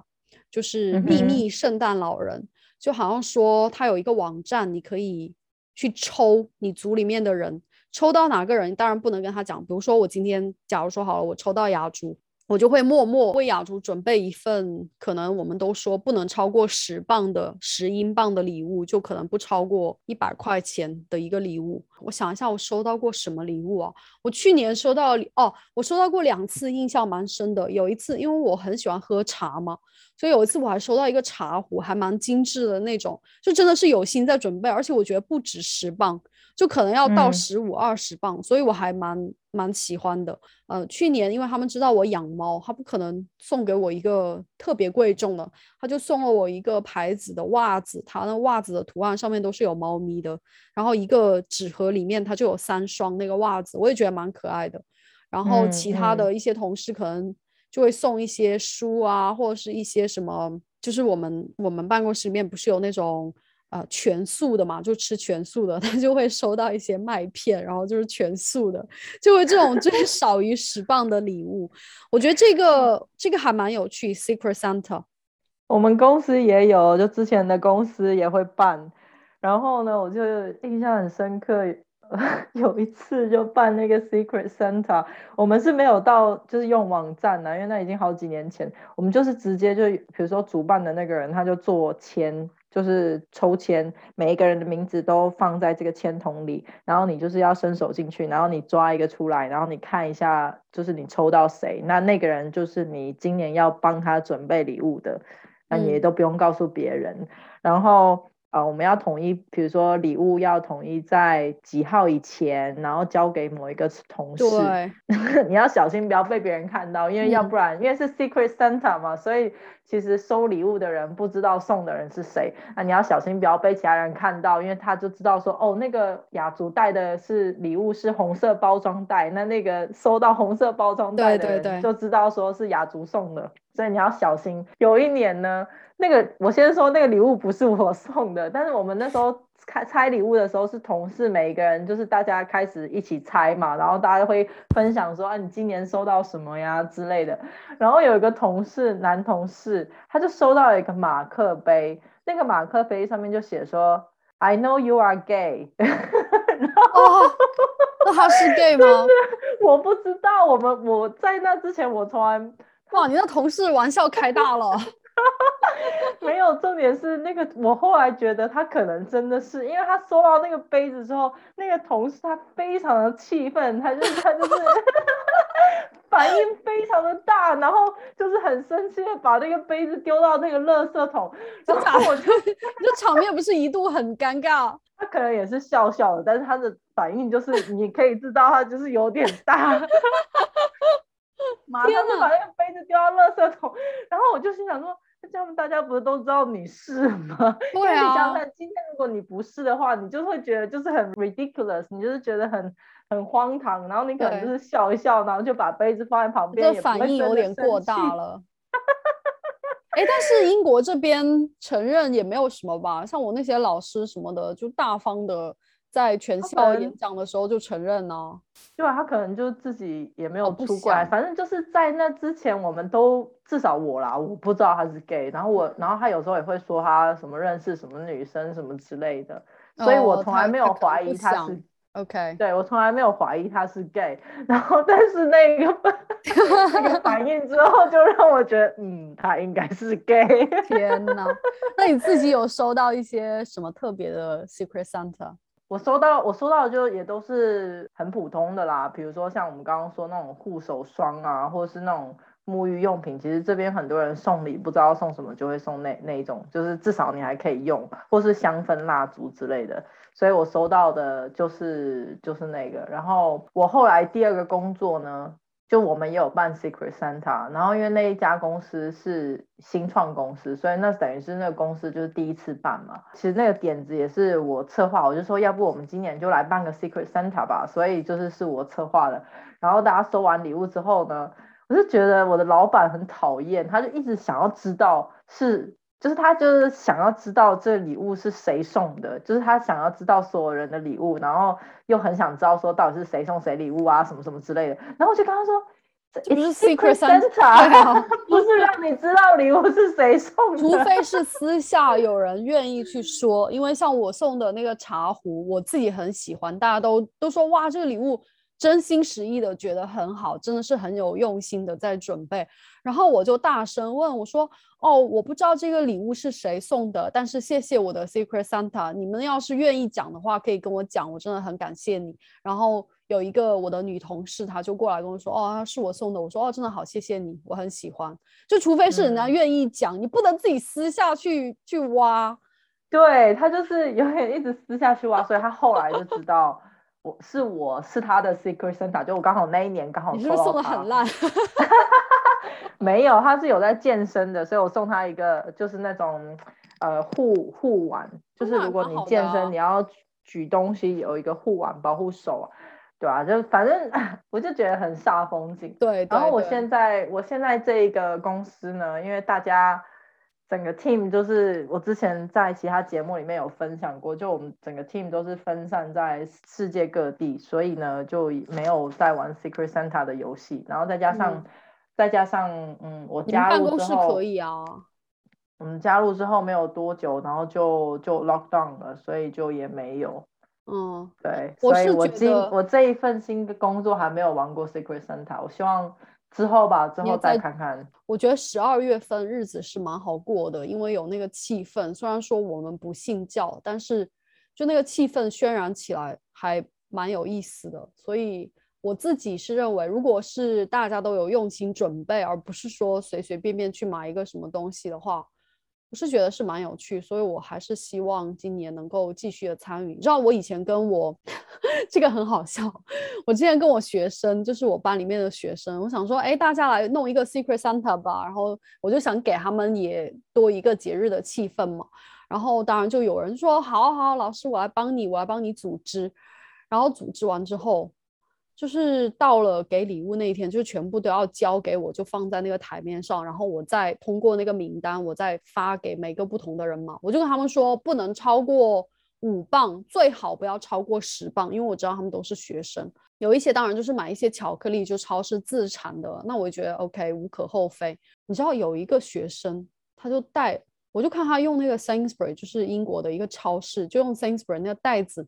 就是秘密圣诞老人，就好像说他有一个网站，你可以去抽你组里面的人。抽到哪个人，当然不能跟他讲。比如说，我今天假如说好了，我抽到雅竹，我就会默默为雅竹准备一份，可能我们都说不能超过十磅的十英镑的礼物，就可能不超过一百块钱的一个礼物。我想一下，我收到过什么礼物啊？我去年收到哦，我收到过两次，印象蛮深的。有一次，因为我很喜欢喝茶嘛，所以有一次我还收到一个茶壶，还蛮精致的那种，就真的是有心在准备，而且我觉得不止十磅。就可能要到十五二十磅，所以我还蛮蛮喜欢的。呃，去年因为他们知道我养猫，他不可能送给我一个特别贵重的，他就送了我一个牌子的袜子，他那袜子的图案上面都是有猫咪的，然后一个纸盒里面它就有三双那个袜子，我也觉得蛮可爱的。然后其他的一些同事可能就会送一些书啊，或者是一些什么，就是我们我们办公室里面不是有那种。啊，全素的嘛，就吃全素的，他就会收到一些麦片，然后就是全素的，就会这种就是 少于十磅的礼物。我觉得这个这个还蛮有趣，Secret Santa。我们公司也有，就之前的公司也会办。然后呢，我就印象很深刻，有一次就办那个 Secret Santa，我们是没有到就是用网站的，因为那已经好几年前，我们就是直接就比如说主办的那个人他就做签。就是抽签，每一个人的名字都放在这个签筒里，然后你就是要伸手进去，然后你抓一个出来，然后你看一下，就是你抽到谁，那那个人就是你今年要帮他准备礼物的，那你都不用告诉别人，然后。啊，我们要统一，比如说礼物要统一在几号以前，然后交给某一个同事。对，你要小心不要被别人看到，因为要不然，因为是 secret Santa 嘛，所以其实收礼物的人不知道送的人是谁。那你要小心不要被其他人看到，因为他就知道说，哦，那个雅竹带的是礼物是红色包装袋，那那个收到红色包装袋的人就知道说是雅竹送的，所以你要小心。有一年呢。那个，我先说那个礼物不是我送的，但是我们那时候开拆礼物的时候是同事每一个人就是大家开始一起拆嘛，然后大家会分享说，啊，你今年收到什么呀之类的。然后有一个同事，男同事，他就收到了一个马克杯，那个马克杯上面就写说，I know you are gay。哦，那他是 gay 吗？我不知道，我们我在那之前我从来，哇，你那同事玩笑开大了。没有，重点是那个，我后来觉得他可能真的是，因为他收到那个杯子之后，那个同事他非常的气愤，他就他就是 反应非常的大，然后就是很生气的把那个杯子丢到那个垃圾桶，然后我就这场面不是一度很尴尬，他可能也是笑笑的，但是他的反应就是你可以知道他就是有点大。马上就把那个杯子丢到垃圾桶，然后我就心想说，这样大家不是都知道你是吗？对啊。你想想，今天如果你不是的话，你就会觉得就是很 ridiculous，你就是觉得很很荒唐，然后你可能就是笑一笑，然后就把杯子放在旁边，这反应有点过大了。哎，但是英国这边承认也没有什么吧，像我那些老师什么的，就大方的。在全校演讲的时候就承认呢、对啊，他可能就自己也没有出过来，想反正就是在那之前，我们都至少我啦，我不知道他是 gay，然后我，然后他有时候也会说他什么认识什么女生什么之类的，所以我从来没有怀疑他是，OK，对我从来没有怀疑他是 gay，然后但是那个那个反应之后，就让我觉得，嗯，他应该是 gay。天哪！那你自己有收到一些什么特别的 Secret Santa？我收到我收到的就也都是很普通的啦，比如说像我们刚刚说那种护手霜啊，或者是那种沐浴用品，其实这边很多人送礼不知道送什么，就会送那那一种，就是至少你还可以用，或是香氛蜡烛之类的。所以我收到的就是就是那个，然后我后来第二个工作呢，就我们也有办 Secret Santa，然后因为那一家公司是新创公司，所以那等于是那个公司就是第一次办嘛。其实那个点子也是我策划，我就说要不我们今年就来办个 Secret Santa 吧，所以就是是我策划的。然后大家收完礼物之后呢，我就觉得我的老板很讨厌，他就一直想要知道是。就是他就是想要知道这礼物是谁送的，就是他想要知道所有人的礼物，然后又很想知道说到底是谁送谁礼物啊，什么什么之类的。然后我就跟他说，这不是 "It's Secret 啊 不是让你知道礼物是谁送的。除非是 私下有人愿意去说，因为像我送的那个茶壶，我自己很喜欢，大家都都说哇，这个礼物真心实意的觉得很好，真的是很有用心的在准备。然后我就大声问我说：“哦，我不知道这个礼物是谁送的，但是谢谢我的 Secret Santa，你们要是愿意讲的话，可以跟我讲，我真的很感谢你。”然后有一个我的女同事，她就过来跟我说：“哦，是我送的。”我说：“哦，真的好，谢谢你，我很喜欢。”就除非是人家嗯愿意讲，你不能自己私下去去挖。对他就是有点一直私下去挖，所以他后来就知道我是我是他的 Secret Santa，就我刚好那一年刚好你是不是送的很烂？没有，他是有在健身的，所以我送他一个就是那种呃护护腕，就是如果你健身，啊你要举举东西有一个护腕保护手啊，对啊，就反正 我就觉得很煞风景。对，然后我现在我现在这一个公司呢，因为大家整个 team 就是我之前在其他节目里面有分享过，就我们整个 team 都是分散在世界各地，所以呢就没有在玩 Secret Santa 的游戏，然后再加上、嗯再加上嗯，我你们加办公室入之后，可以啊。我们加入之后没有多久，然后就就 lock down 了，所以就也没有。嗯，对，所以我今我这一份新的工作还没有玩过 Secret Santa，我希望之后吧，之后再看看。我觉得十二月份日子是蛮好过的，因为有那个气氛。虽然说我们不信教，但是就那个气氛渲染起来还蛮有意思的。所以我自己是认为，如果是大家都有用心准备，而不是说随随便便去买一个什么东西的话，是觉得是蛮有趣。所以我还是希望今年能够继续的参与。你知道我以前跟我 这个很好笑，我之前跟我学生，就是我班里面的学生，我想说，哎，大家来弄一个 Secret Santa 吧，然后我就想给他们也多一个节日的气氛嘛。然后当然就有人说，好好，老师，我来帮你，我来帮你组织。然后组织完之后，就是到了给礼物那一天，就全部都要交给我，就放在那个台面上，然后我再通过那个名单，我再发给每个不同的人嘛。我就跟他们说，不能超过五磅，最好不要超过十磅，因为我知道他们都是学生。有一些当然就是买一些巧克力，就超市自产的，那我觉得 OK 无可厚非。你知道有一个学生，他就带，我就看他用那个 Sainsbury，就是英国的一个超市，就用 Sainsbury 那个袋子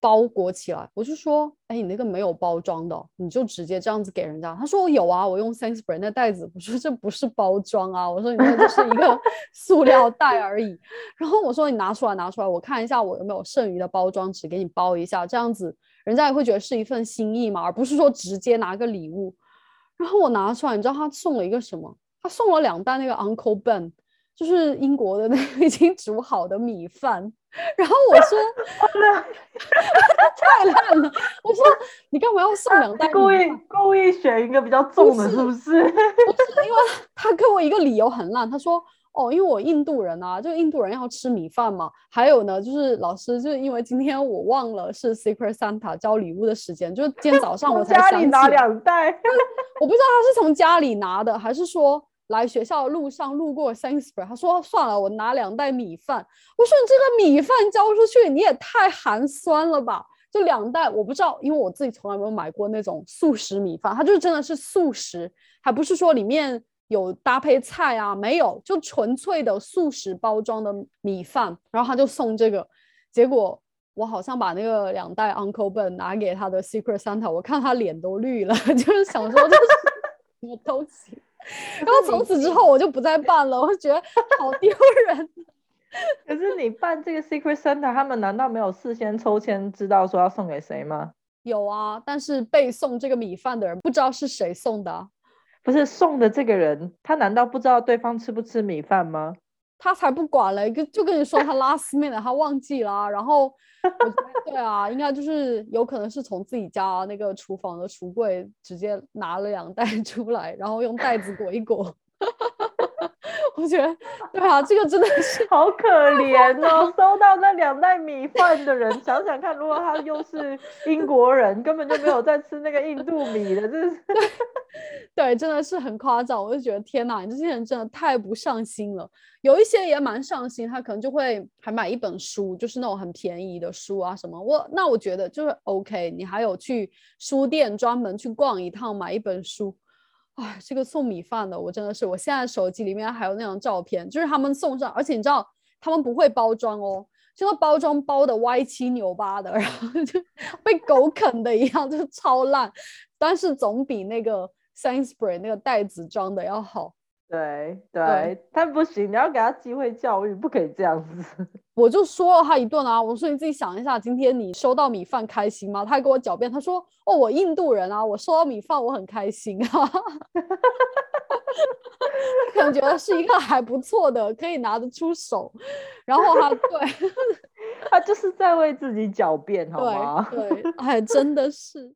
包裹起来。我就说，哎，你那个没有包装的哦，你就直接这样子给人家。他说我有啊，我用 Sainsbury 那袋子。我说这不是包装啊，我说你那就是一个 塑料袋而已。然后我说你拿出来，拿出来，我看一下我有没有剩余的包装纸给你包一下，这样子人家也会觉得是一份心意嘛，而不是说直接拿个礼物。然后我拿出来，你知道他送了一个什么？他送了两袋那个 Uncle Ben，就是英国的那个 已经煮好的米饭。然后我说 太烂了，我说你干嘛要送两袋故意？故意选一个比较重的，是是不是？不是因为他给我一个理由很烂，他说哦，因为我印度人啊，就印度人要吃米饭嘛。还有呢，就是老师，就是因为今天我忘了是 Secret Santa 交礼物的时间，就是今天早上我才家里拿想起来，两袋，我不知道他是从家里拿的，还是说来学校的路上路过 Sainsbury，他说算了，我拿两袋米饭。我说你这个米饭交出去，你也太寒酸了吧？就两袋，我不知道，因为我自己从来没有买过那种速食米饭，它就真的是速食，还不是说里面有搭配菜啊，没有，就纯粹的速食包装的米饭。然后他就送这个，结果我好像把那个两袋 Uncle Ben 拿给他的 Secret Santa，我看他脸都绿了，就是想说这是什么东西。然后从此之后我就不再办了，我就觉得好丢人。可是你办这个 Secret Santa，他们难道没有事先抽签知道说要送给谁吗？有啊，但是被送这个米饭的人不知道是谁送的啊，不是送的这个人，他难道不知道对方吃不吃米饭吗？他才不管嘞，跟就跟你说他拉丝面的他忘记了，然后我觉得对啊，应该就是有可能是从自己家那个厨房的橱柜直接拿了两袋出来，然后用袋子裹一裹。我觉得，对啊，这个真的是好可怜哦！收到那两袋米饭的人，想想看，如果他又是英国人，根本就没有在吃那个印度米的，真是对，真的是很夸张。我就觉得天哪，你这些人真的太不上心了。有一些也蛮上心，他可能就会还买一本书，就是那种很便宜的书啊什么。我那我觉得就是 OK，你还有去书店专门去逛一趟，买一本书。哎，这个送米饭的，我真的是，我现在手机里面还有那张照片，就是他们送上，而且你知道他们不会包装哦，这个包装包的歪七扭八的，然后就被狗啃的一样，就是超烂，但是总比那个 Sainsbury 那个袋子装的要好。对对，他不行，你要给他机会教育，不可以这样子。我就说了他一顿啊，我说你自己想一下，今天你收到米饭开心吗？他还给我狡辩，他说哦，我印度人啊，我收到米饭我很开心啊。可能觉得是一个还不错的，可以拿得出手。然后他对，他就是在为自己狡辩，好吗？对，哎，真的是。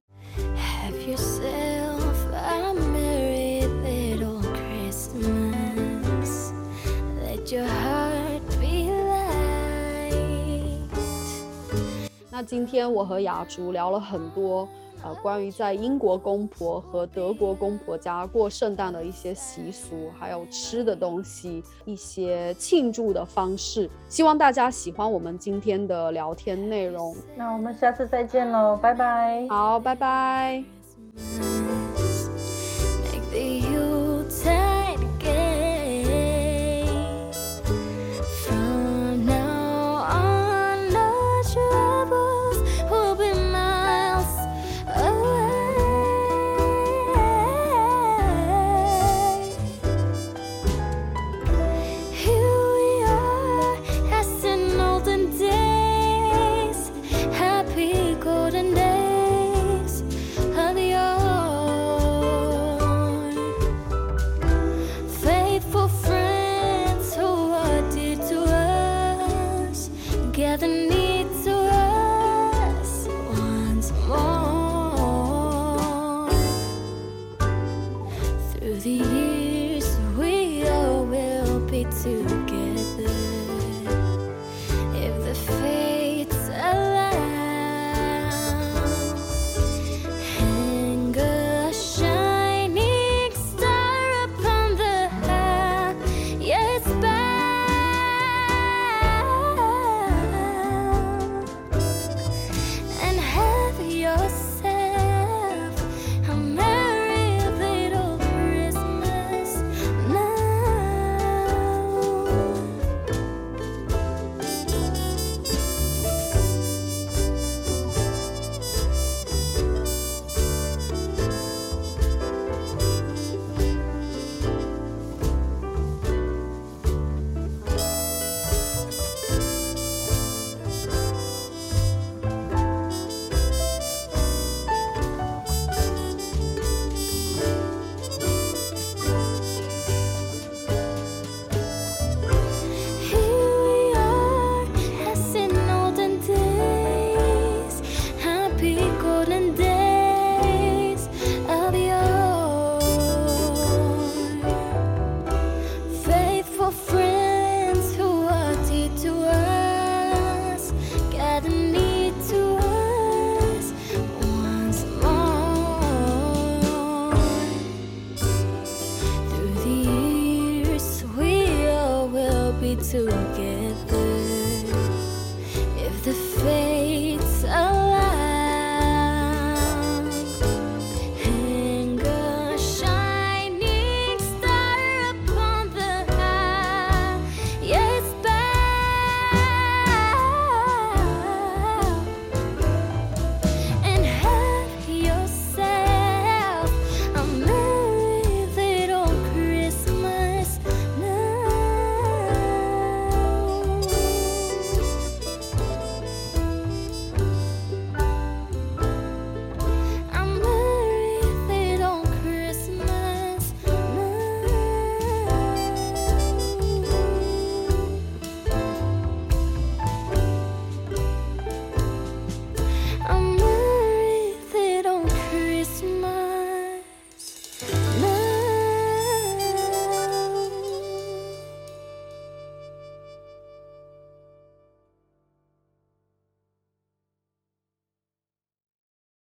那今天我和雅竹聊了很多，呃，关于在英国公婆和德国公婆家过圣诞的一些习俗，还有吃的东西，一些庆祝的方式。希望大家喜欢我们今天的聊天内容。那我们下次再见喽，拜拜。好，拜拜。